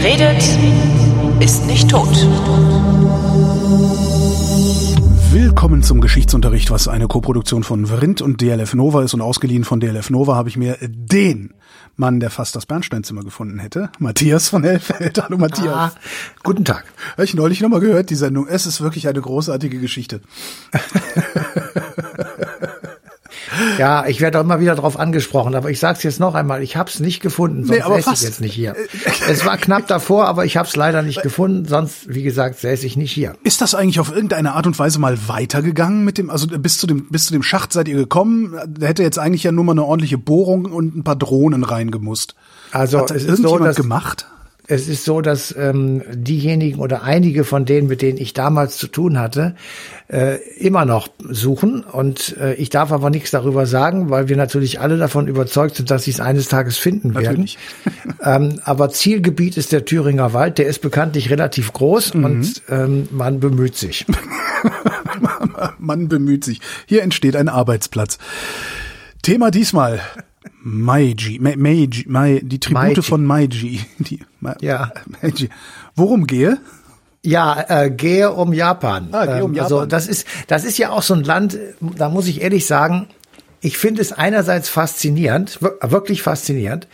Wer redet, ist nicht tot. Willkommen zum Geschichtsunterricht, was eine Koproduktion von Vrindt und DLF Nova ist und ausgeliehen von DLF Nova habe ich mir den Mann, der fast das Bernsteinzimmer gefunden hätte, Matthias von Hellfeld. Hallo Matthias. Ah, guten Tag. Habe ich neulich nochmal gehört, die Sendung. Es ist wirklich eine großartige Geschichte. Ja, ich werde auch immer wieder darauf angesprochen, aber ich sage es jetzt noch einmal, ich habe es nicht gefunden, sonst nee, aber säße ich jetzt nicht hier. es war knapp davor, aber ich habe es leider nicht gefunden, sonst, wie gesagt, säße ich nicht hier. Ist das eigentlich auf irgendeine Art und Weise mal weitergegangen mit dem, also bis zu dem, bis zu dem Schacht seid ihr gekommen? Da hätte jetzt eigentlich ja nur mal eine ordentliche Bohrung und ein paar Drohnen reingemusst. Also Hat das es ist so, dass, gemacht? Es ist so, dass ähm, diejenigen oder einige von denen, mit denen ich damals zu tun hatte, äh, immer noch suchen. Und äh, ich darf aber nichts darüber sagen, weil wir natürlich alle davon überzeugt sind, dass sie es eines Tages finden werden. ähm, aber Zielgebiet ist der Thüringer Wald. Der ist bekanntlich relativ groß mhm. und ähm, man bemüht sich. man bemüht sich. Hier entsteht ein Arbeitsplatz. Thema diesmal Meiji, Meiji, Meiji, die Tribute Meiji. von Meiji. Die, ja. Meiji. Worum gehe? Ja, äh, gehe um Japan. Ah, gehe um ähm, also Japan. das ist, das ist ja auch so ein Land, da muss ich ehrlich sagen, ich finde es einerseits faszinierend, wirklich faszinierend.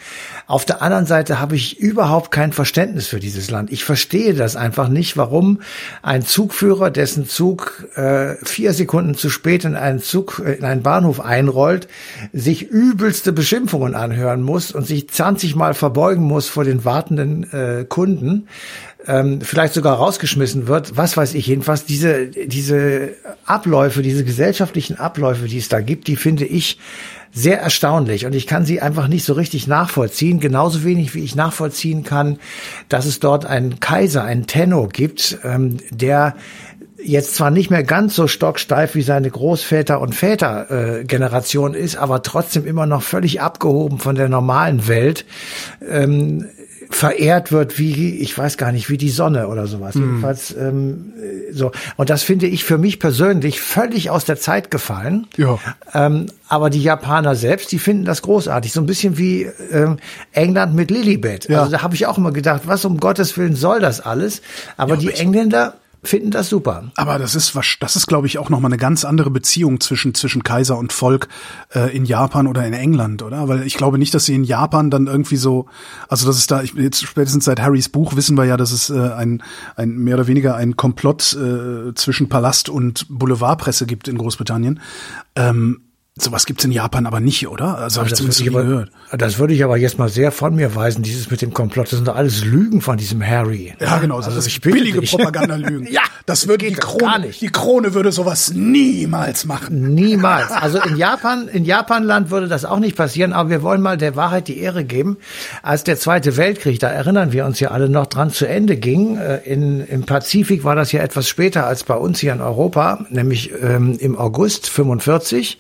Auf der anderen Seite habe ich überhaupt kein Verständnis für dieses Land. Ich verstehe das einfach nicht, warum ein Zugführer, dessen Zug äh, vier Sekunden zu spät in einen Zug, äh, in einen Bahnhof einrollt, sich übelste Beschimpfungen anhören muss und sich 20 Mal verbeugen muss vor den wartenden äh, Kunden ähm, vielleicht sogar rausgeschmissen wird, was weiß ich jedenfalls, diese, diese Abläufe, diese gesellschaftlichen Abläufe, die es da gibt, die finde ich sehr erstaunlich und ich kann sie einfach nicht so richtig nachvollziehen, genauso wenig wie ich nachvollziehen kann, dass es dort einen Kaiser, einen Tenno gibt, ähm, der jetzt zwar nicht mehr ganz so stocksteif wie seine Großväter und Vätergeneration äh, ist, aber trotzdem immer noch völlig abgehoben von der normalen Welt. Ähm, verehrt wird wie, ich weiß gar nicht, wie die Sonne oder sowas. Mhm. Jedenfalls ähm, so. Und das finde ich für mich persönlich völlig aus der Zeit gefallen. Ja. Ähm, aber die Japaner selbst, die finden das großartig. So ein bisschen wie ähm, England mit Lilibet. Ja. Also da habe ich auch immer gedacht, was um Gottes Willen soll das alles? Aber ja, die Engländer finden das super. Aber das ist was, das ist, glaube ich, auch nochmal eine ganz andere Beziehung zwischen zwischen Kaiser und Volk äh, in Japan oder in England, oder? Weil ich glaube nicht, dass sie in Japan dann irgendwie so, also das ist da, ich, jetzt spätestens seit Harrys Buch wissen wir ja, dass es äh, ein ein mehr oder weniger ein Komplott äh, zwischen Palast und Boulevardpresse gibt in Großbritannien. Ähm, Sowas gibt's in Japan aber nicht, oder? Also habe ich zumindest nie gehört. Das würde ich aber jetzt mal sehr von mir weisen, dieses mit dem Komplott. Das sind doch alles Lügen von diesem Harry. Ja, genau. Also das ist billige Propagandalügen. ja, das würde die Krone, gar nicht. die Krone würde sowas niemals machen. Niemals. Also in Japan, in Japanland würde das auch nicht passieren, aber wir wollen mal der Wahrheit die Ehre geben. Als der Zweite Weltkrieg, da erinnern wir uns ja alle noch dran, zu Ende ging, äh, in, im Pazifik war das ja etwas später als bei uns hier in Europa, nämlich ähm, im August 45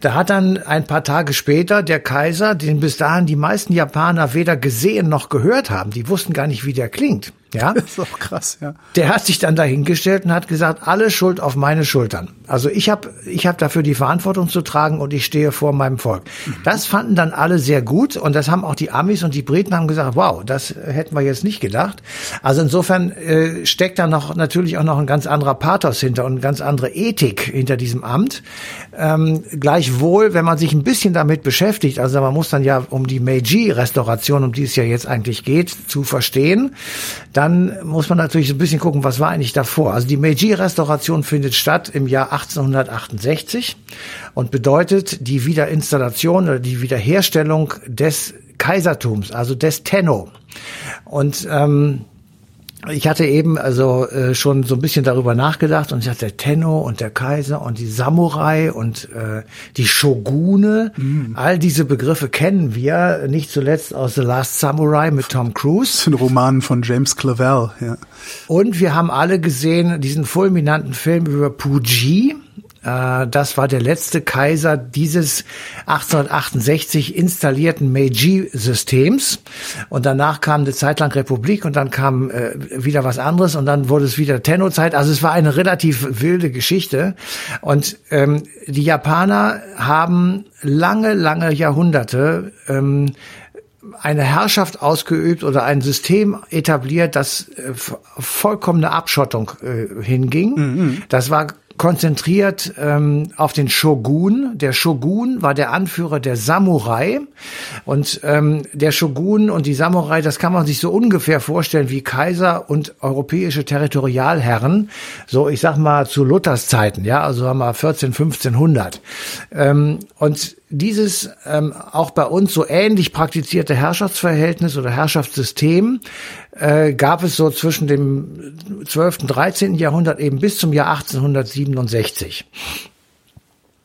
da hat dann ein paar Tage später der Kaiser, den bis dahin die meisten Japaner weder gesehen noch gehört haben, die wussten gar nicht, wie der klingt. Ja, das ist auch krass, ja. Der hat sich dann dahingestellt und hat gesagt, alle Schuld auf meine Schultern. Also ich habe ich hab dafür die Verantwortung zu tragen und ich stehe vor meinem Volk. Mhm. Das fanden dann alle sehr gut und das haben auch die Amis und die Briten haben gesagt, wow, das hätten wir jetzt nicht gedacht. Also insofern äh, steckt da noch natürlich auch noch ein ganz anderer Pathos hinter und eine ganz andere Ethik hinter diesem Amt. Ähm, gleichwohl, wenn man sich ein bisschen damit beschäftigt, also man muss dann ja um die Meiji-Restauration, um die es ja jetzt eigentlich geht, zu verstehen, dann dann muss man natürlich ein bisschen gucken, was war eigentlich davor. Also die Meiji-Restauration findet statt im Jahr 1868 und bedeutet die Wiederinstallation oder die Wiederherstellung des Kaisertums, also des Tenno. Und ähm, ich hatte eben also äh, schon so ein bisschen darüber nachgedacht und ich der Tenno und der Kaiser und die Samurai und äh, die Shogune, mm. all diese Begriffe kennen wir, nicht zuletzt aus The Last Samurai mit Tom Cruise. Das sind Romanen von James Clavell, ja. Und wir haben alle gesehen diesen fulminanten Film über Puji, das war der letzte Kaiser dieses 1868 installierten Meiji-Systems. Und danach kam eine Zeit lang Republik und dann kam äh, wieder was anderes und dann wurde es wieder Tenno-Zeit. Also es war eine relativ wilde Geschichte. Und ähm, die Japaner haben lange, lange Jahrhunderte ähm, eine Herrschaft ausgeübt oder ein System etabliert, das äh, vollkommene Abschottung äh, hinging. Mhm. Das war konzentriert ähm, auf den Shogun. Der Shogun war der Anführer der Samurai und ähm, der Shogun und die Samurai, das kann man sich so ungefähr vorstellen wie Kaiser und europäische Territorialherren. So, ich sag mal zu Luthers Zeiten, ja, also haben wir 14, 1500. Ähm, und dieses ähm, auch bei uns so ähnlich praktizierte Herrschaftsverhältnis oder Herrschaftssystem äh, gab es so zwischen dem 12. und 13. Jahrhundert eben bis zum Jahr 1867.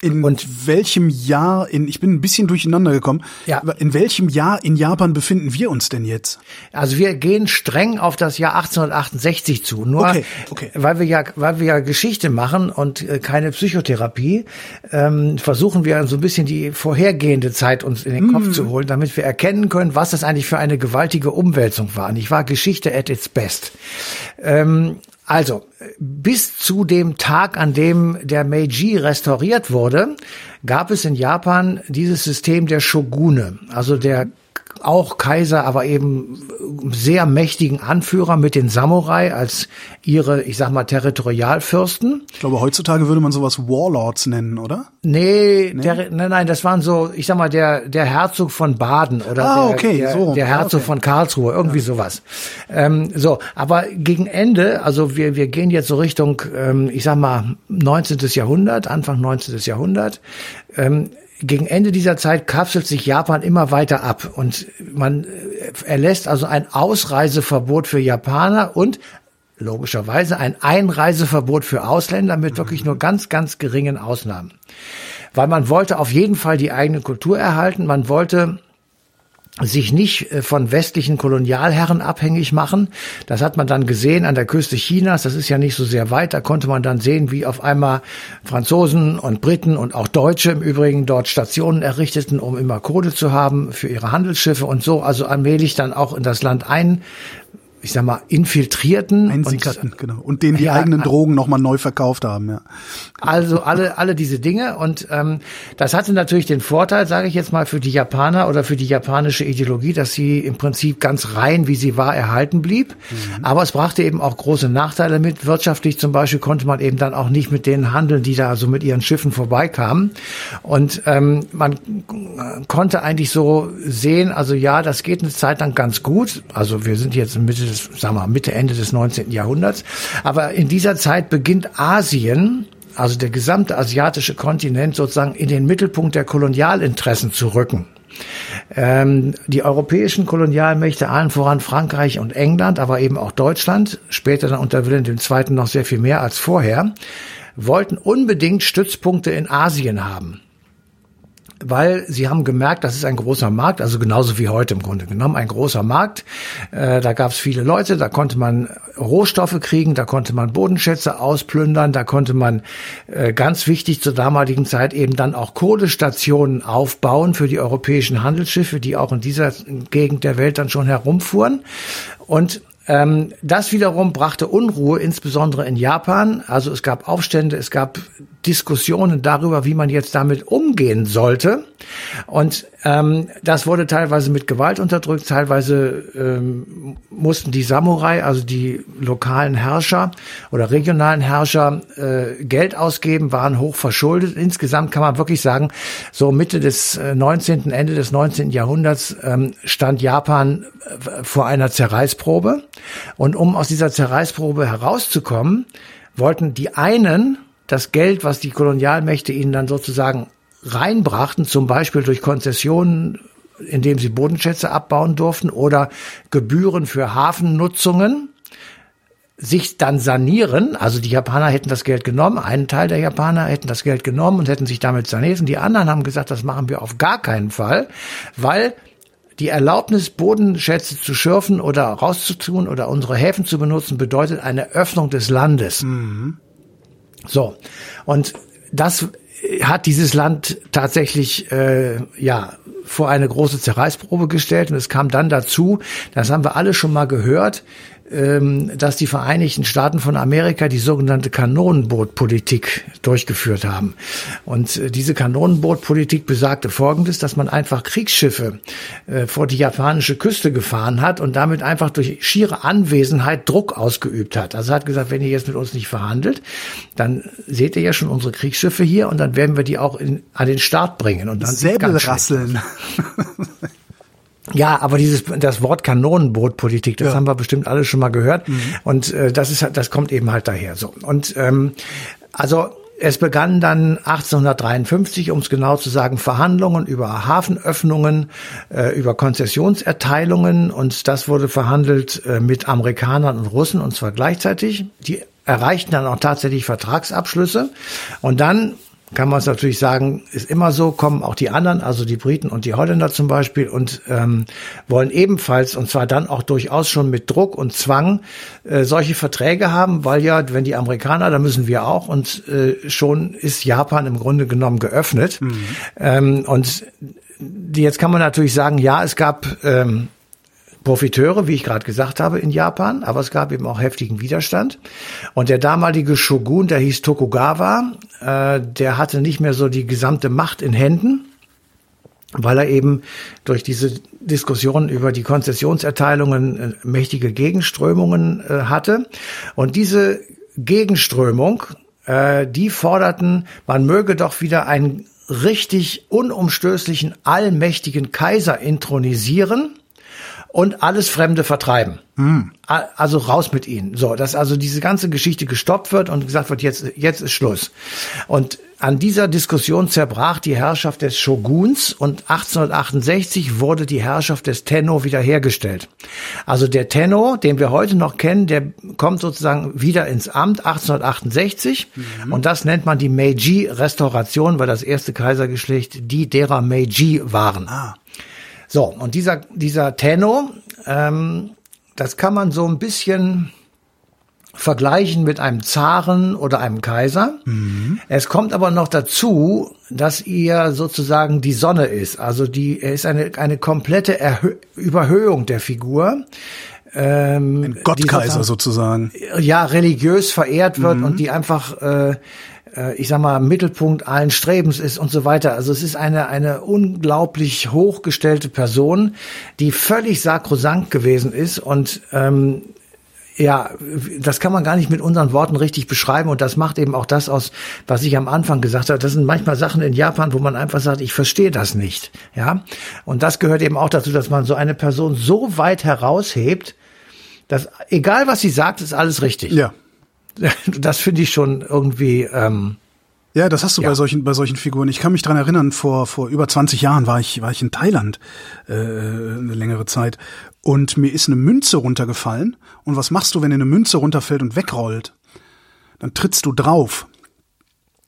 In und welchem Jahr, in, ich bin ein bisschen durcheinander gekommen, ja. in welchem Jahr in Japan befinden wir uns denn jetzt? Also wir gehen streng auf das Jahr 1868 zu. Nur okay, okay. weil wir ja, weil wir ja Geschichte machen und äh, keine Psychotherapie, ähm, versuchen wir so ein bisschen die vorhergehende Zeit uns in den mm. Kopf zu holen, damit wir erkennen können, was das eigentlich für eine gewaltige Umwälzung war. Und ich war Geschichte at its best. Ähm, also, bis zu dem Tag, an dem der Meiji restauriert wurde, gab es in Japan dieses System der Shogune, also der auch Kaiser, aber eben sehr mächtigen Anführer mit den Samurai als ihre, ich sag mal, Territorialfürsten. Ich glaube, heutzutage würde man sowas Warlords nennen, oder? Nee, nee? Der, nein, nein, das waren so, ich sag mal, der, der Herzog von Baden oder ah, der, okay, der, so. der Herzog okay. von Karlsruhe, irgendwie ja. sowas. Ähm, so, aber gegen Ende, also wir, wir gehen jetzt so Richtung, ähm, ich sag mal, 19. Jahrhundert, Anfang 19. Jahrhundert, ähm, gegen Ende dieser Zeit kapselt sich Japan immer weiter ab und man äh, erlässt also ein Ausreiseverbot für Japaner und logischerweise ein Einreiseverbot für Ausländer mit wirklich nur ganz, ganz geringen Ausnahmen. Weil man wollte auf jeden Fall die eigene Kultur erhalten, man wollte sich nicht äh, von westlichen Kolonialherren abhängig machen. Das hat man dann gesehen an der Küste Chinas. Das ist ja nicht so sehr weit. Da konnte man dann sehen, wie auf einmal Franzosen und Briten und auch Deutsche im Übrigen dort Stationen errichteten, um immer Kohle zu haben für ihre Handelsschiffe und so. Also allmählich dann auch in das Land ein ich sag mal, infiltrierten. Einsickerten, genau. Und denen die ja, eigenen Drogen nochmal neu verkauft haben, ja. Also alle, alle diese Dinge. Und ähm, das hatte natürlich den Vorteil, sage ich jetzt mal, für die Japaner oder für die japanische Ideologie, dass sie im Prinzip ganz rein, wie sie war, erhalten blieb. Mhm. Aber es brachte eben auch große Nachteile mit. Wirtschaftlich zum Beispiel konnte man eben dann auch nicht mit denen handeln, die da so mit ihren Schiffen vorbeikamen. Und ähm, man konnte eigentlich so sehen, also ja, das geht eine Zeit lang ganz gut. Also wir sind jetzt Mitte des, sagen wir, Mitte, Ende des 19. Jahrhunderts. Aber in dieser Zeit beginnt Asien, also der gesamte asiatische Kontinent sozusagen in den Mittelpunkt der Kolonialinteressen zu rücken. Ähm, die europäischen Kolonialmächte, allen voran Frankreich und England, aber eben auch Deutschland, später dann unter Wilhelm II. noch sehr viel mehr als vorher, wollten unbedingt Stützpunkte in Asien haben weil sie haben gemerkt, das ist ein großer Markt, also genauso wie heute im Grunde genommen, ein großer Markt. Äh, da gab es viele Leute, da konnte man Rohstoffe kriegen, da konnte man Bodenschätze ausplündern, da konnte man äh, ganz wichtig zur damaligen Zeit eben dann auch Kohlestationen aufbauen für die europäischen Handelsschiffe, die auch in dieser Gegend der Welt dann schon herumfuhren. Und ähm, das wiederum brachte Unruhe, insbesondere in Japan. Also es gab Aufstände, es gab Diskussionen darüber, wie man jetzt damit umgehen sollte. Und ähm, das wurde teilweise mit Gewalt unterdrückt, teilweise ähm, mussten die Samurai, also die lokalen Herrscher oder regionalen Herrscher, äh, Geld ausgeben, waren hoch verschuldet. Insgesamt kann man wirklich sagen, so Mitte des äh, 19., Ende des 19. Jahrhunderts ähm, stand Japan äh, vor einer Zerreißprobe. Und um aus dieser Zerreißprobe herauszukommen, wollten die einen das Geld, was die Kolonialmächte ihnen dann sozusagen reinbrachten, zum Beispiel durch Konzessionen, indem sie Bodenschätze abbauen durften oder Gebühren für Hafennutzungen, sich dann sanieren. Also die Japaner hätten das Geld genommen, einen Teil der Japaner hätten das Geld genommen und hätten sich damit saniert. Und die anderen haben gesagt, das machen wir auf gar keinen Fall, weil die Erlaubnis, Bodenschätze zu schürfen oder rauszutun oder unsere Häfen zu benutzen, bedeutet eine Öffnung des Landes. Mhm. So, und das hat dieses Land tatsächlich äh, ja vor eine große Zerreißprobe gestellt und es kam dann dazu, das haben wir alle schon mal gehört, dass die Vereinigten Staaten von Amerika die sogenannte Kanonenbootpolitik durchgeführt haben. Und äh, diese Kanonenbootpolitik besagte Folgendes, dass man einfach Kriegsschiffe äh, vor die japanische Küste gefahren hat und damit einfach durch schiere Anwesenheit Druck ausgeübt hat. Also hat gesagt, wenn ihr jetzt mit uns nicht verhandelt, dann seht ihr ja schon unsere Kriegsschiffe hier und dann werden wir die auch in, an den Start bringen. Und dann Säbelrasseln. Ja, aber dieses das Wort Kanonenbootpolitik, das ja. haben wir bestimmt alle schon mal gehört mhm. und äh, das ist das kommt eben halt daher so. Und ähm, also es begannen dann 1853, um es genau zu sagen, Verhandlungen über Hafenöffnungen, äh, über Konzessionserteilungen und das wurde verhandelt äh, mit Amerikanern und Russen und zwar gleichzeitig. Die erreichten dann auch tatsächlich Vertragsabschlüsse und dann kann man es natürlich sagen, ist immer so, kommen auch die anderen, also die Briten und die Holländer zum Beispiel, und ähm, wollen ebenfalls, und zwar dann auch durchaus schon mit Druck und Zwang, äh, solche Verträge haben, weil ja, wenn die Amerikaner, dann müssen wir auch, und äh, schon ist Japan im Grunde genommen geöffnet. Mhm. Ähm, und jetzt kann man natürlich sagen, ja, es gab ähm, Profiteure, wie ich gerade gesagt habe, in Japan, aber es gab eben auch heftigen Widerstand. Und der damalige Shogun, der hieß Tokugawa, äh, der hatte nicht mehr so die gesamte Macht in Händen, weil er eben durch diese Diskussionen über die Konzessionserteilungen äh, mächtige Gegenströmungen äh, hatte. Und diese Gegenströmung, äh, die forderten, man möge doch wieder einen richtig unumstößlichen, allmächtigen Kaiser intronisieren und alles Fremde vertreiben. Hm. Also raus mit ihnen. So, dass also diese ganze Geschichte gestoppt wird und gesagt wird, jetzt, jetzt ist Schluss. Und an dieser Diskussion zerbrach die Herrschaft des Shoguns und 1868 wurde die Herrschaft des Tenno wiederhergestellt. Also der Tenno, den wir heute noch kennen, der kommt sozusagen wieder ins Amt 1868 mhm. und das nennt man die Meiji-Restauration, weil das erste Kaisergeschlecht die derer Meiji waren. Ah. So, und dieser, dieser Tenno, ähm, das kann man so ein bisschen vergleichen mit einem Zaren oder einem Kaiser. Mhm. Es kommt aber noch dazu, dass ihr sozusagen die Sonne ist. Also die, er ist eine, eine komplette Erhö Überhöhung der Figur. Ähm, Ein Gottkaiser sozusagen, sozusagen. Ja, religiös verehrt wird mhm. und die einfach äh, äh, ich sag mal, Mittelpunkt allen Strebens ist und so weiter. Also es ist eine, eine unglaublich hochgestellte Person, die völlig sakrosankt gewesen ist und ähm, ja, das kann man gar nicht mit unseren Worten richtig beschreiben und das macht eben auch das aus, was ich am Anfang gesagt habe. Das sind manchmal Sachen in Japan, wo man einfach sagt, ich verstehe das nicht. Ja, und das gehört eben auch dazu, dass man so eine Person so weit heraushebt, dass egal was sie sagt, ist alles richtig. Ja. das finde ich schon irgendwie. Ähm, ja, das hast du ja. bei solchen bei solchen Figuren. Ich kann mich dran erinnern, vor vor über 20 Jahren war ich war ich in Thailand äh, eine längere Zeit und mir ist eine Münze runtergefallen. Und was machst du, wenn dir eine Münze runterfällt und wegrollt? Dann trittst du drauf.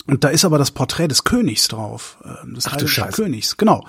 Und da ist aber das Porträt des Königs drauf, ähm, des Ach, Königs, genau.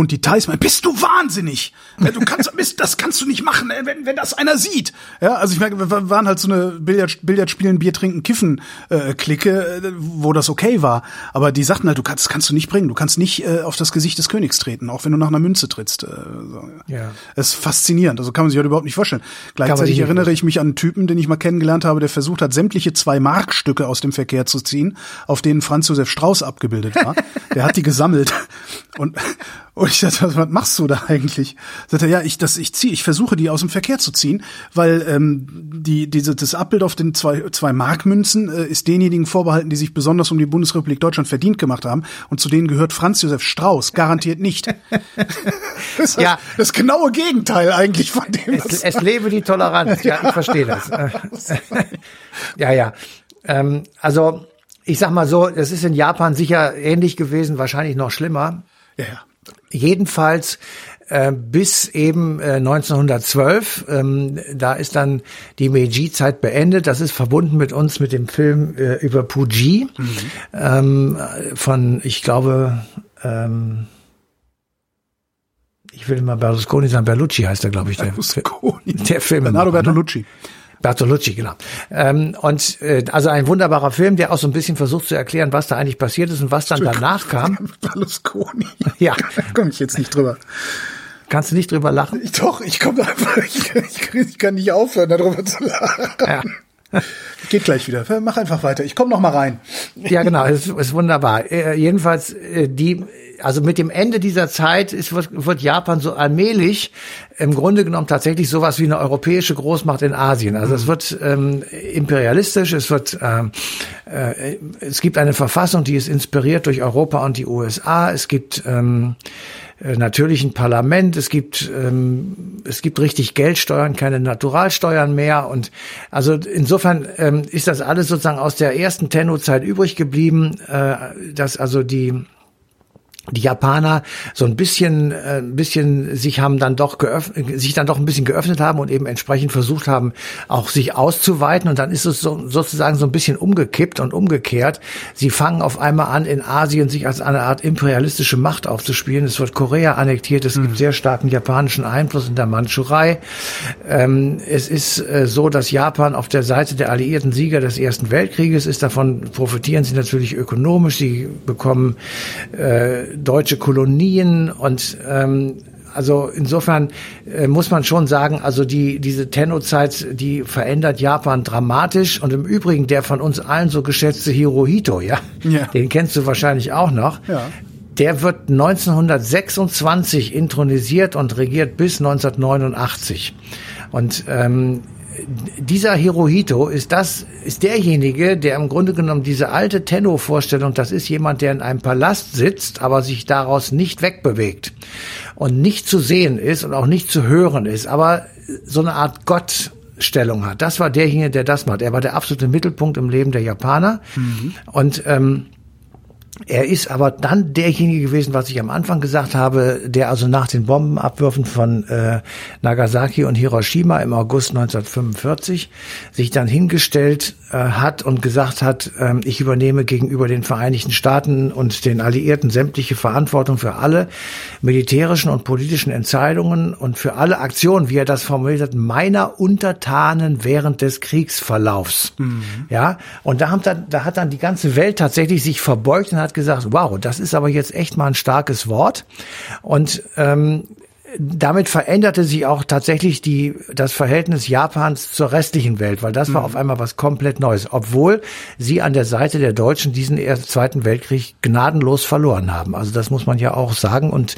Und die Thais meinen, bist du wahnsinnig? Du kannst, das kannst du nicht machen, wenn, wenn das einer sieht. Ja, also ich merke, wir waren halt so eine Billard, Billard spielen, Bier trinken, kiffen äh, Clique, äh, wo das okay war. Aber die sagten halt, du kannst, das kannst du nicht bringen. Du kannst nicht äh, auf das Gesicht des Königs treten, auch wenn du nach einer Münze trittst. Äh, so. Ja. Das ist faszinierend. Also kann man sich halt überhaupt nicht vorstellen. Gleichzeitig erinnere ich mich an einen Typen, den ich mal kennengelernt habe, der versucht hat, sämtliche zwei Markstücke aus dem Verkehr zu ziehen, auf denen Franz Josef Strauß abgebildet war. der hat die gesammelt und und ich dachte, was machst du da eigentlich? Sagt er, ja, ich das ich ziehe, ich versuche die aus dem Verkehr zu ziehen, weil ähm, die diese das Abbild auf den zwei zwei Markmünzen äh, ist denjenigen vorbehalten, die sich besonders um die Bundesrepublik Deutschland verdient gemacht haben und zu denen gehört Franz Josef Strauß garantiert nicht. das ja, das genaue Gegenteil eigentlich von dem. Es, es lebe die Toleranz. Ja, ich verstehe das. ja, ja. Ähm, also ich sag mal so, das ist in Japan sicher ähnlich gewesen, wahrscheinlich noch schlimmer. Ja, ja. Jedenfalls äh, bis eben äh, 1912, ähm, da ist dann die Meiji-Zeit beendet. Das ist verbunden mit uns mit dem Film äh, über Puji mhm. ähm, von, ich glaube, ähm, ich will mal Berlusconi sagen, Berlucci heißt er, glaube ich, der, Berlusconi. der Film. Bernardo ne? Bertolucci. Genau. Ähm, und äh, also ein wunderbarer Film, der auch so ein bisschen versucht zu erklären, was da eigentlich passiert ist und was dann danach kam. Berlusconi. Ja. Da komme ich jetzt nicht drüber. Kannst du nicht drüber lachen? Ich, doch, ich komme einfach, ich, ich, ich, kann nicht aufhören, darüber zu lachen. Ja. Geht gleich wieder. Mach einfach weiter. Ich komme noch mal rein. Ja, genau. Es ist, ist wunderbar. Äh, jedenfalls äh, die, also mit dem Ende dieser Zeit ist, wird, wird Japan so allmählich im Grunde genommen tatsächlich sowas wie eine europäische Großmacht in Asien. Also es wird ähm, imperialistisch. Es wird, ähm, äh, es gibt eine Verfassung, die ist inspiriert durch Europa und die USA. Es gibt ähm, äh, natürlich ein Parlament, es gibt ähm, es gibt richtig Geldsteuern, keine Naturalsteuern mehr und also insofern ähm, ist das alles sozusagen aus der ersten Tenno-Zeit übrig geblieben, äh, dass also die die Japaner so ein bisschen, äh, ein bisschen sich haben dann doch geöffnet, sich dann doch ein bisschen geöffnet haben und eben entsprechend versucht haben, auch sich auszuweiten. Und dann ist es so, sozusagen so ein bisschen umgekippt und umgekehrt. Sie fangen auf einmal an, in Asien sich als eine Art imperialistische Macht aufzuspielen. Es wird Korea annektiert. Es mhm. gibt sehr starken japanischen Einfluss in der Mandschurei. Ähm, es ist äh, so, dass Japan auf der Seite der alliierten Sieger des Ersten Weltkrieges ist. Davon profitieren sie natürlich ökonomisch. Sie bekommen äh, deutsche Kolonien und ähm, also insofern äh, muss man schon sagen, also die diese Tenno-Zeit, die verändert Japan dramatisch und im Übrigen der von uns allen so geschätzte Hirohito, ja, ja. den kennst du wahrscheinlich auch noch. Ja. Der wird 1926 intronisiert und regiert bis 1989. Und ähm, dieser Hirohito ist das, ist derjenige, der im Grunde genommen diese alte Tenno-Vorstellung, das ist jemand, der in einem Palast sitzt, aber sich daraus nicht wegbewegt und nicht zu sehen ist und auch nicht zu hören ist, aber so eine Art Gott Stellung hat. Das war derjenige, der das macht. Er war der absolute Mittelpunkt im Leben der Japaner. Mhm. Und ähm, er ist aber dann derjenige gewesen, was ich am Anfang gesagt habe, der also nach den Bombenabwürfen von äh, Nagasaki und Hiroshima im August 1945 sich dann hingestellt äh, hat und gesagt hat, äh, ich übernehme gegenüber den Vereinigten Staaten und den Alliierten sämtliche Verantwortung für alle militärischen und politischen Entscheidungen und für alle Aktionen, wie er das formuliert hat, meiner Untertanen während des Kriegsverlaufs. Mhm. Ja, und da, haben dann, da hat dann die ganze Welt tatsächlich sich verbeugt und hat gesagt, wow, das ist aber jetzt echt mal ein starkes Wort. Und ähm, damit veränderte sich auch tatsächlich die, das Verhältnis Japans zur restlichen Welt, weil das war mhm. auf einmal was komplett Neues, obwohl sie an der Seite der Deutschen diesen Zweiten Weltkrieg gnadenlos verloren haben. Also das muss man ja auch sagen. Und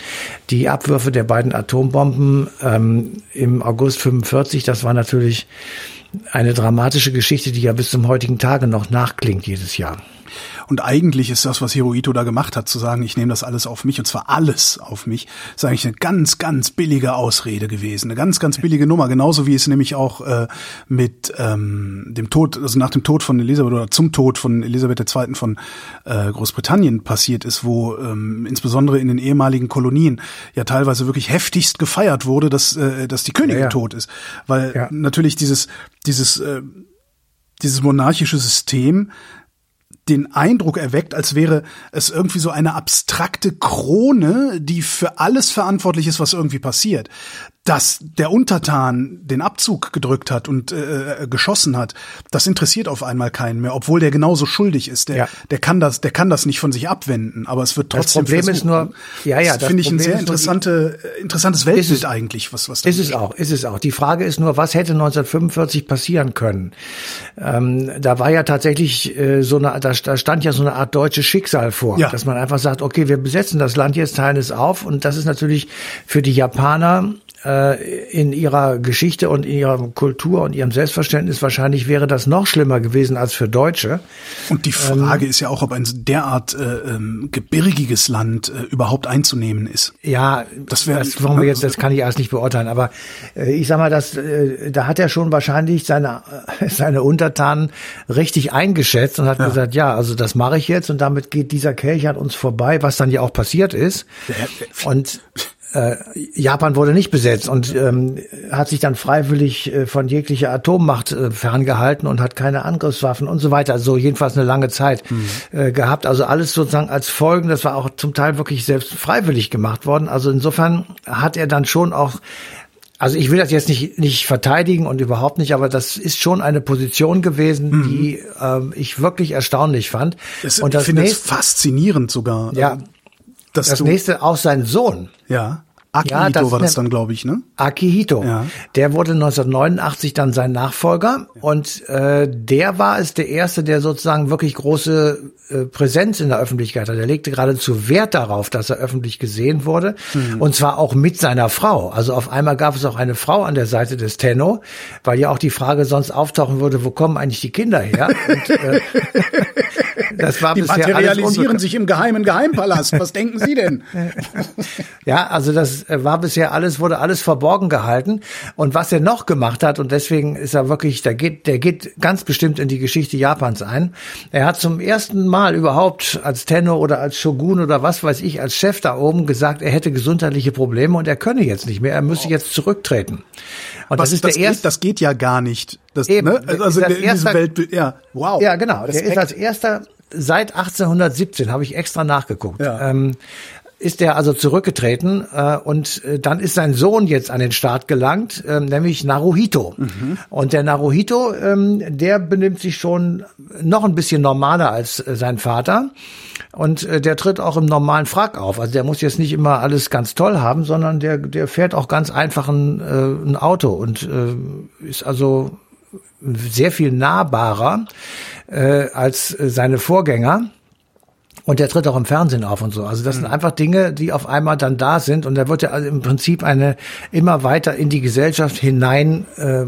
die Abwürfe der beiden Atombomben ähm, im August 45, das war natürlich eine dramatische Geschichte, die ja bis zum heutigen Tage noch nachklingt jedes Jahr. Und eigentlich ist das, was Hirohito da gemacht hat, zu sagen, ich nehme das alles auf mich, und zwar alles auf mich, ist eigentlich eine ganz, ganz billige Ausrede gewesen. Eine ganz, ganz billige Nummer. Genauso wie es nämlich auch äh, mit ähm, dem Tod, also nach dem Tod von Elisabeth oder zum Tod von Elisabeth II. von äh, Großbritannien passiert ist, wo ähm, insbesondere in den ehemaligen Kolonien ja teilweise wirklich heftigst gefeiert wurde, dass, äh, dass die Königin ja, ja. tot ist. Weil ja. natürlich dieses, dieses, äh, dieses monarchische System den Eindruck erweckt, als wäre es irgendwie so eine abstrakte Krone, die für alles verantwortlich ist, was irgendwie passiert dass der Untertan den Abzug gedrückt hat und äh, äh, geschossen hat, das interessiert auf einmal keinen mehr, obwohl der genauso schuldig ist. Der, ja. der kann das, der kann das nicht von sich abwenden, aber es wird trotzdem. Das Problem versuchen. ist nur, ja, ja, das finde ich ein sehr interessante, die, äh, interessantes Weltbild es, eigentlich, was was. Ist es auch, ist es auch. Die Frage ist nur, was hätte 1945 passieren können? Ähm, da war ja tatsächlich äh, so eine, da, da stand ja so eine Art deutsches Schicksal vor, ja. dass man einfach sagt, okay, wir besetzen das Land jetzt, teilen es auf, und das ist natürlich für die Japaner äh, in ihrer Geschichte und in ihrer Kultur und ihrem Selbstverständnis wahrscheinlich wäre das noch schlimmer gewesen als für Deutsche. Und die Frage ähm, ist ja auch, ob ein derart äh, ähm, gebirgiges Land äh, überhaupt einzunehmen ist. Ja, das wäre das, wir jetzt, das kann ich erst nicht beurteilen, aber äh, ich sag mal, das, äh, da hat er schon wahrscheinlich seine seine Untertanen richtig eingeschätzt und hat ja. gesagt, ja, also das mache ich jetzt und damit geht dieser Kelch an uns vorbei, was dann ja auch passiert ist. Und äh, Japan wurde nicht besetzt und ähm, hat sich dann freiwillig äh, von jeglicher Atommacht äh, ferngehalten und hat keine Angriffswaffen und so weiter. Also jedenfalls eine lange Zeit mhm. äh, gehabt. Also alles sozusagen als Folgen, das war auch zum Teil wirklich selbst freiwillig gemacht worden. Also insofern hat er dann schon auch also ich will das jetzt nicht, nicht verteidigen und überhaupt nicht, aber das ist schon eine Position gewesen, mhm. die ähm, ich wirklich erstaunlich fand. Das, und das ich finde es faszinierend sogar. Ja, das nächste auch sein Sohn. Ja Akihito das war das dann, glaube ich, ne? Akihito. Ja. Der wurde 1989 dann sein Nachfolger und äh, der war es der erste, der sozusagen wirklich große äh, Präsenz in der Öffentlichkeit hat. Er legte geradezu Wert darauf, dass er öffentlich gesehen wurde Mhm. und zwar auch mit seiner Frau. Also auf einmal gab es auch eine Frau an der Seite des Tenno, weil ja auch die Frage sonst auftauchen würde, wo kommen eigentlich die Kinder her? Und, äh, das war Die bisher alles materialisieren sich im geheimen Geheimpalast. Was denken Sie denn? Ja, also das äh, war bisher alles, wurde alles verborgen gehalten. Und was er noch gemacht hat, und deswegen ist er wirklich, der geht, der geht ganz bestimmt in die Geschichte Japans ein. Er hat zum ersten Mal überhaupt als Tenno oder als Shogun oder was weiß ich, als Chef da oben gesagt, er hätte gesundheitliche Probleme und er könne jetzt nicht mehr, er müsse jetzt zurücktreten. Und Was, das ist das, der erste. geht, das geht ja gar nicht. Das, Eben. ne? Also in diesem Weltbild, ja, wow. Ja, genau. Der Respekt. ist als erster seit 1817, habe ich extra nachgeguckt. Ja. Ähm, ist er also zurückgetreten äh, und äh, dann ist sein Sohn jetzt an den Start gelangt, ähm, nämlich Naruhito. Mhm. Und der Naruhito, ähm, der benimmt sich schon noch ein bisschen normaler als äh, sein Vater und äh, der tritt auch im normalen Frack auf. Also der muss jetzt nicht immer alles ganz toll haben, sondern der der fährt auch ganz einfach ein, äh, ein Auto und äh, ist also sehr viel nahbarer äh, als äh, seine Vorgänger. Und der tritt auch im Fernsehen auf und so. Also das sind einfach Dinge, die auf einmal dann da sind. Und da wird er also im Prinzip eine immer weiter in die Gesellschaft hinein äh,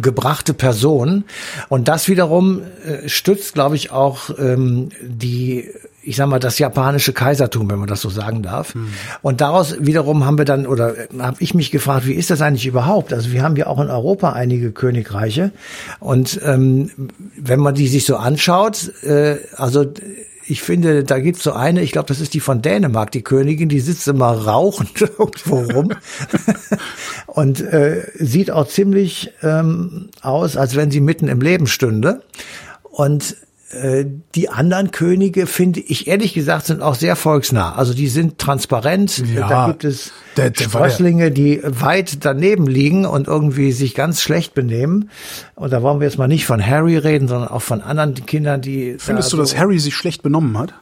gebrachte Person. Und das wiederum äh, stützt, glaube ich, auch ähm, die, ich sag mal, das japanische Kaisertum, wenn man das so sagen darf. Und daraus wiederum haben wir dann, oder äh, habe ich mich gefragt, wie ist das eigentlich überhaupt? Also wir haben ja auch in Europa einige Königreiche. Und ähm, wenn man die sich so anschaut, äh, also ich finde, da gibt's so eine, ich glaube, das ist die von Dänemark, die Königin, die sitzt immer rauchend irgendwo rum und äh, sieht auch ziemlich ähm, aus, als wenn sie mitten im Leben stünde. Und die anderen Könige, finde ich ehrlich gesagt, sind auch sehr volksnah. Also die sind transparent. Ja, da gibt es der- der Sprösslinge, die weit daneben liegen und irgendwie sich ganz schlecht benehmen. Und da wollen wir jetzt mal nicht von Harry reden, sondern auch von anderen Kindern, die. Findest da du, dass so- Harry sich schlecht benommen hat?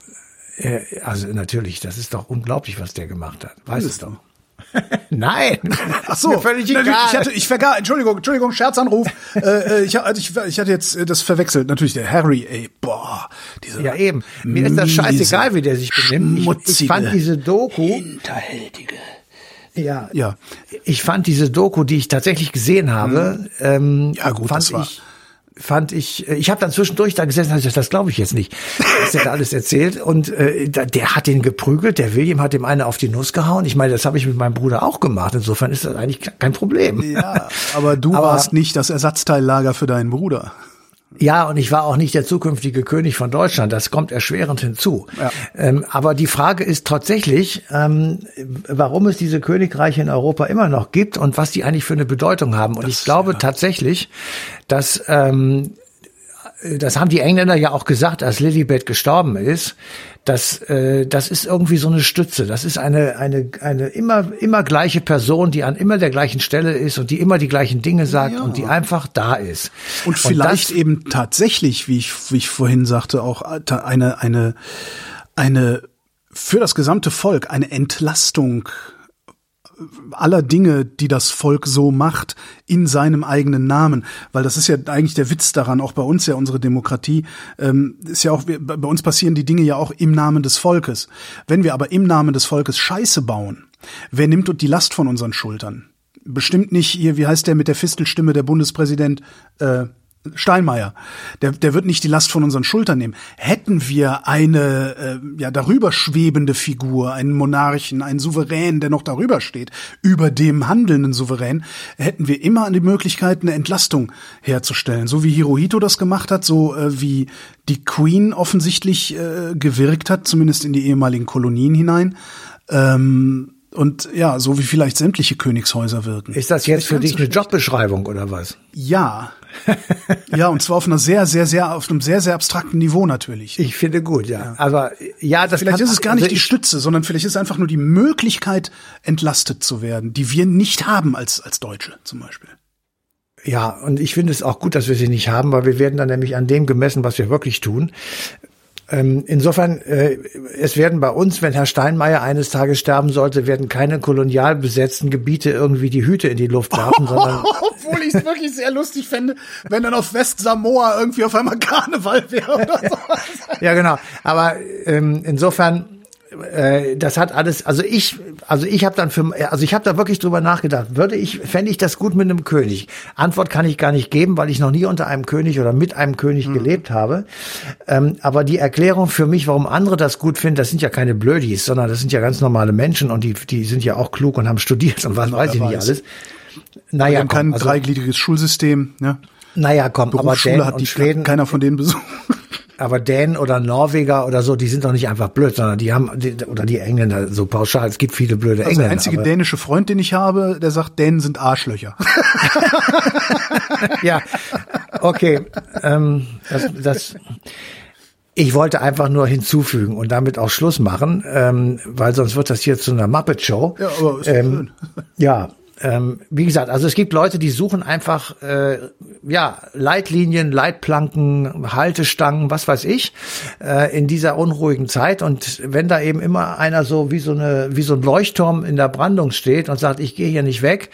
äh, also natürlich, das ist doch unglaublich, was der gemacht hat. Weiß es Findest doch. Nein. Ach so, Mir völlig egal. Ich hatte, ich vergaß, Entschuldigung, Entschuldigung, Scherzanruf. äh, äh, ich, also ich, ich hatte jetzt äh, das verwechselt. Natürlich der Harry, ey, boah, diese ja, eben. Mir ist das scheißegal, wie der sich benimmt. Ich, ich fand diese Doku, Hinterhältige. ja, Ja, ich fand diese Doku, die ich tatsächlich gesehen habe, ähm, Mhm. Ja, gut, fand das war- ich fand ich, äh, ich habe dann zwischendurch da gesessen und gesagt, das glaube ich jetzt nicht, was der da alles erzählt. Und äh, der hat den geprügelt, der William hat dem eine auf die Nuss gehauen. Ich meine, das habe ich mit meinem Bruder auch gemacht. Insofern ist das eigentlich kein Problem. ja, aber du Aber- warst nicht das Ersatzteillager für deinen Bruder. Ja, und ich war auch nicht der zukünftige König von Deutschland. Das kommt erschwerend hinzu. Ja. Ähm, aber die Frage ist tatsächlich, ähm, warum es diese Königreiche in Europa immer noch gibt und was die eigentlich für eine Bedeutung haben. Und ich glaube tatsächlich, dass ähm, das haben die Engländer ja auch gesagt, als Lilibet gestorben ist, dass äh, das ist irgendwie so eine Stütze. Das ist eine eine eine immer immer gleiche Person, die an immer der gleichen Stelle ist und die immer die gleichen Dinge sagt Ja. und die einfach da ist. Und vielleicht das, eben tatsächlich, wie ich, wie ich vorhin sagte, auch eine, eine, eine für das gesamte Volk eine Entlastung aller Dinge, die das Volk so macht, in seinem eigenen Namen. Weil das ist ja eigentlich der Witz daran, auch bei uns ja unsere Demokratie, ähm, ist ja auch, bei uns passieren die Dinge ja auch im Namen des Volkes. Wenn wir aber im Namen des Volkes Scheiße bauen, wer nimmt die Last von unseren Schultern? Bestimmt nicht hier, wie heißt der mit der Fistelstimme, der Bundespräsident, äh, Steinmeier, der, der wird nicht die Last von unseren Schultern nehmen. Hätten wir eine äh, ja darüber schwebende Figur, einen Monarchen, einen Souverän, der noch darüber steht, über dem handelnden Souverän, hätten wir immer die Möglichkeit, eine Entlastung herzustellen. So wie Hirohito das gemacht hat, so äh, wie die Queen offensichtlich äh, gewirkt hat, zumindest in die ehemaligen Kolonien hinein. Ähm, und ja, so wie vielleicht sämtliche Königshäuser wirken. Ist das jetzt für dich eine. Jobbeschreibung oder was? Ja. Ja, und zwar auf einer sehr, sehr, sehr, auf einem sehr, sehr abstrakten Niveau natürlich. Ich finde gut, ja. Aber ja, das Vielleicht kann, ist es gar nicht also die Stütze, sondern vielleicht ist es einfach nur die Möglichkeit, entlastet zu werden, die wir nicht haben als, als Deutsche zum Beispiel. Ja, und ich finde es auch gut, dass wir sie nicht haben, weil wir werden dann nämlich an dem gemessen, was wir wirklich tun. Ähm, insofern, äh, es werden bei uns, wenn Herr Steinmeier eines Tages sterben sollte, werden keine kolonial besetzten Gebiete irgendwie die Hüte in die Luft werfen, sondern Obwohl ich es wirklich sehr lustig fände, wenn dann auf West-Samoa irgendwie auf einmal Karneval wäre oder so. ja genau. Aber ähm, insofern äh, das hat alles, also ich, also ich habe dann für, also ich habe da wirklich drüber nachgedacht. Würde ich, fände ich das gut mit einem König? Antwort kann ich gar nicht geben, weil ich noch nie unter einem König oder mit einem König Mhm. gelebt habe. Ähm, aber die Erklärung für mich, warum andere das gut finden, das sind ja keine Blödis, sondern das sind ja ganz normale Menschen und die, die sind ja auch klug und haben studiert und was weiß ich nicht alles. Naja, haben kein komm, also, dreigliedriges Schulsystem, ne? naja, komm, aber Dänen hat und die Schweden, keiner von denen besucht. Aber Dänen oder Norweger oder so, die sind doch nicht einfach blöd, sondern die haben, die, oder die Engländer, so pauschal, es gibt viele blöde Also Engländer. der einzige dänische Freund, den ich habe, der sagt, Dänen sind Arschlöcher. ja, okay. Ähm, das, das, ich wollte einfach nur hinzufügen und damit auch Schluss machen, ähm, weil sonst wird das hier zu einer Muppet Show. Ja, aber ist ähm, schön. Ja, ähm, wie gesagt, also es gibt Leute, die suchen einfach äh, ja Leitlinien, Leitplanken, Haltestangen, was weiß ich, äh, in dieser unruhigen Zeit. Und wenn da eben immer einer so wie so eine wie so ein Leuchtturm in der Brandung steht und sagt, ich gehe hier nicht weg,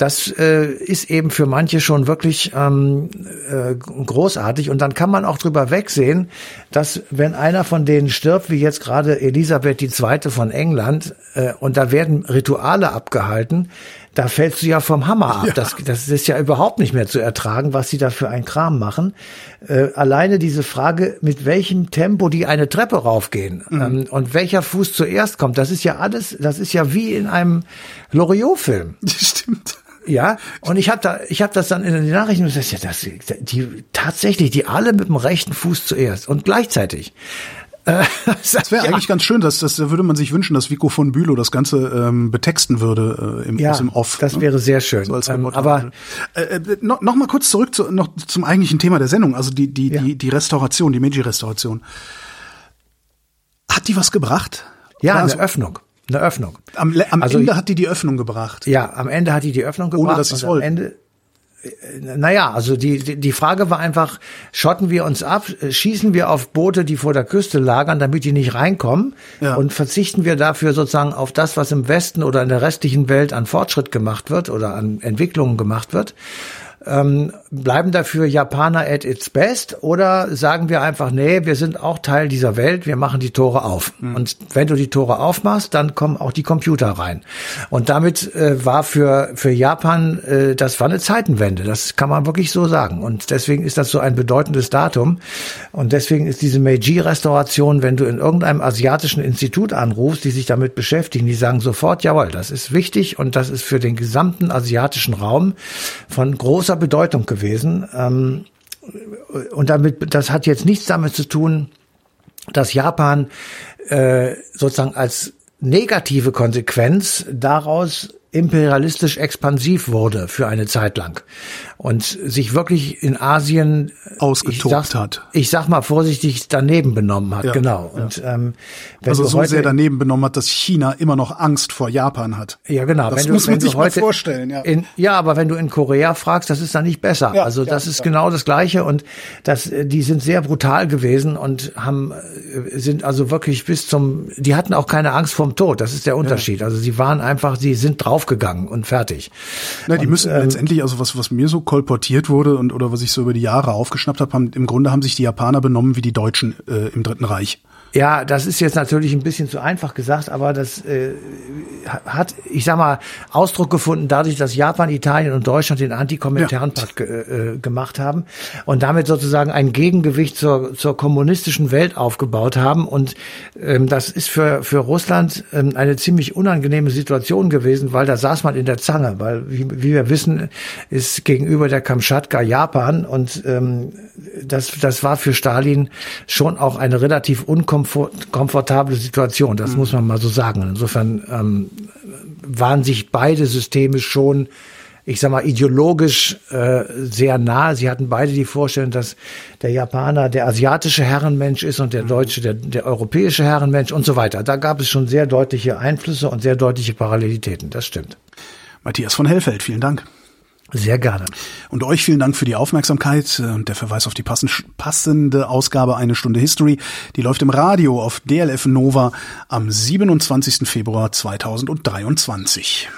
das äh, ist eben für manche schon wirklich ähm, äh, großartig. Und dann kann man auch drüber wegsehen, dass wenn einer von denen stirbt, wie jetzt gerade Elisabeth II. von England, äh, und da werden Rituale abgehalten, da fällst du ja vom Hammer ab. Das, das ist ja überhaupt nicht mehr zu ertragen, was sie da für ein Kram machen. Äh, alleine diese Frage, mit welchem Tempo die eine Treppe raufgehen ähm, und welcher Fuß zuerst kommt, das ist ja alles, das ist ja wie in einem Loriot-Film. Stimmt. Ja, und ich habe da, ich habe das dann in den Nachrichten gesagt, ja, das, die tatsächlich, die alle mit dem rechten Fuß zuerst und gleichzeitig. Äh, Das wäre eigentlich ganz schön, dass das da würde man sich wünschen, dass Vico von Bülow das Ganze ähm, betexten würde äh, im, ja, aus dem Off. das ne? wäre sehr schön. So ähm, aber äh, äh, noch, noch mal kurz zurück zu, noch zum eigentlichen Thema der Sendung, also die die Ja. die die Restauration, die Meiji-Restauration. Hat die was gebracht? ja, Also, eine Öffnung, eine Öffnung. am, am Also Ende hat die die Öffnung gebracht. Ja, am Ende hat die die Öffnung gebracht. Ohne, dass wollten. Ende, äh, naja, also die, die, Frage war einfach, schotten wir uns ab, schießen wir auf Boote, die vor der Küste lagern, damit die nicht reinkommen Ja. und verzichten wir dafür sozusagen auf das, was im Westen oder in der restlichen Welt an Fortschritt gemacht wird oder an Entwicklungen gemacht wird. Ähm, bleiben dafür Japaner at its best oder sagen wir einfach, nee, wir sind auch Teil dieser Welt, wir machen die Tore auf. Und wenn du die Tore aufmachst, dann kommen auch die Computer rein. Und damit äh, war für, für Japan, äh, das war eine Zeitenwende, das kann man wirklich so sagen. Und deswegen ist das so ein bedeutendes Datum. Und deswegen ist diese Meiji-Restauration, wenn du in irgendeinem asiatischen Institut anrufst, die sich damit beschäftigen, die sagen sofort, jawohl, das ist wichtig und das ist für den gesamten asiatischen Raum von großer Bedeutung gewesen. Ähm, und damit, das hat jetzt nichts damit zu tun, dass Japan äh, sozusagen als negative Konsequenz daraus imperialistisch expansiv wurde für eine Zeit lang und sich wirklich in Asien Ausgetobt ich sag's- hat. Ich sag mal vorsichtig daneben benommen hat, Ja, genau. ja. Und ähm, wenn Also so heute, sehr daneben benommen hat, dass China immer noch Angst vor Japan hat. Ja, genau. Das du, muss man sich mal vorstellen, ja. In, ja, aber wenn du in Korea fragst, das ist dann nicht besser. Ja, also das ist genau das Gleiche und das, äh, die sind sehr brutal gewesen und haben, äh, sind also wirklich bis zum, die hatten auch keine Angst vorm Tod. Das ist der Unterschied. Also sie waren einfach, sie sind draufgegangen und fertig. Na, die müssen ähm, letztendlich, also was, was mir so kolportiert wurde und oder was ich so über die Jahre aufgeschnappt habe, haben, im Grunde haben sich die Japaner benommen wie die Deutschen äh, im Dritten Reich. Ja, das ist jetzt natürlich ein bisschen zu einfach gesagt, aber das äh, hat, ich sag mal, Ausdruck gefunden dadurch, dass Japan, Italien und Deutschland den Antikominternpakt ge äh, gemacht haben und damit sozusagen ein Gegengewicht zur, zur kommunistischen Welt aufgebaut haben. Und ähm, das ist für, für Russland ähm, eine ziemlich unangenehme Situation gewesen, weil da saß man in der Zange, weil, wie, wie wir wissen, ist gegenüber der Kamtschatka Japan und ähm, das, das war für Stalin schon auch eine relativ unkomfortable Situation. Das muss man mal so sagen. Insofern ähm, waren sich beide Systeme schon, ich sag mal, ideologisch äh, sehr nah. Sie hatten beide die Vorstellung, dass der Japaner der asiatische Herrenmensch ist und der Deutsche der, der europäische Herrenmensch und so weiter. Da gab es schon sehr deutliche Einflüsse und sehr deutliche Parallelitäten. Das stimmt. Matthias von Hellfeld, vielen Dank. Sehr gerne. Und euch vielen Dank für die Aufmerksamkeit und der Verweis auf die passende Ausgabe Eine Stunde History. Die läuft im Radio auf DLF Nova am 27. Februar 2023.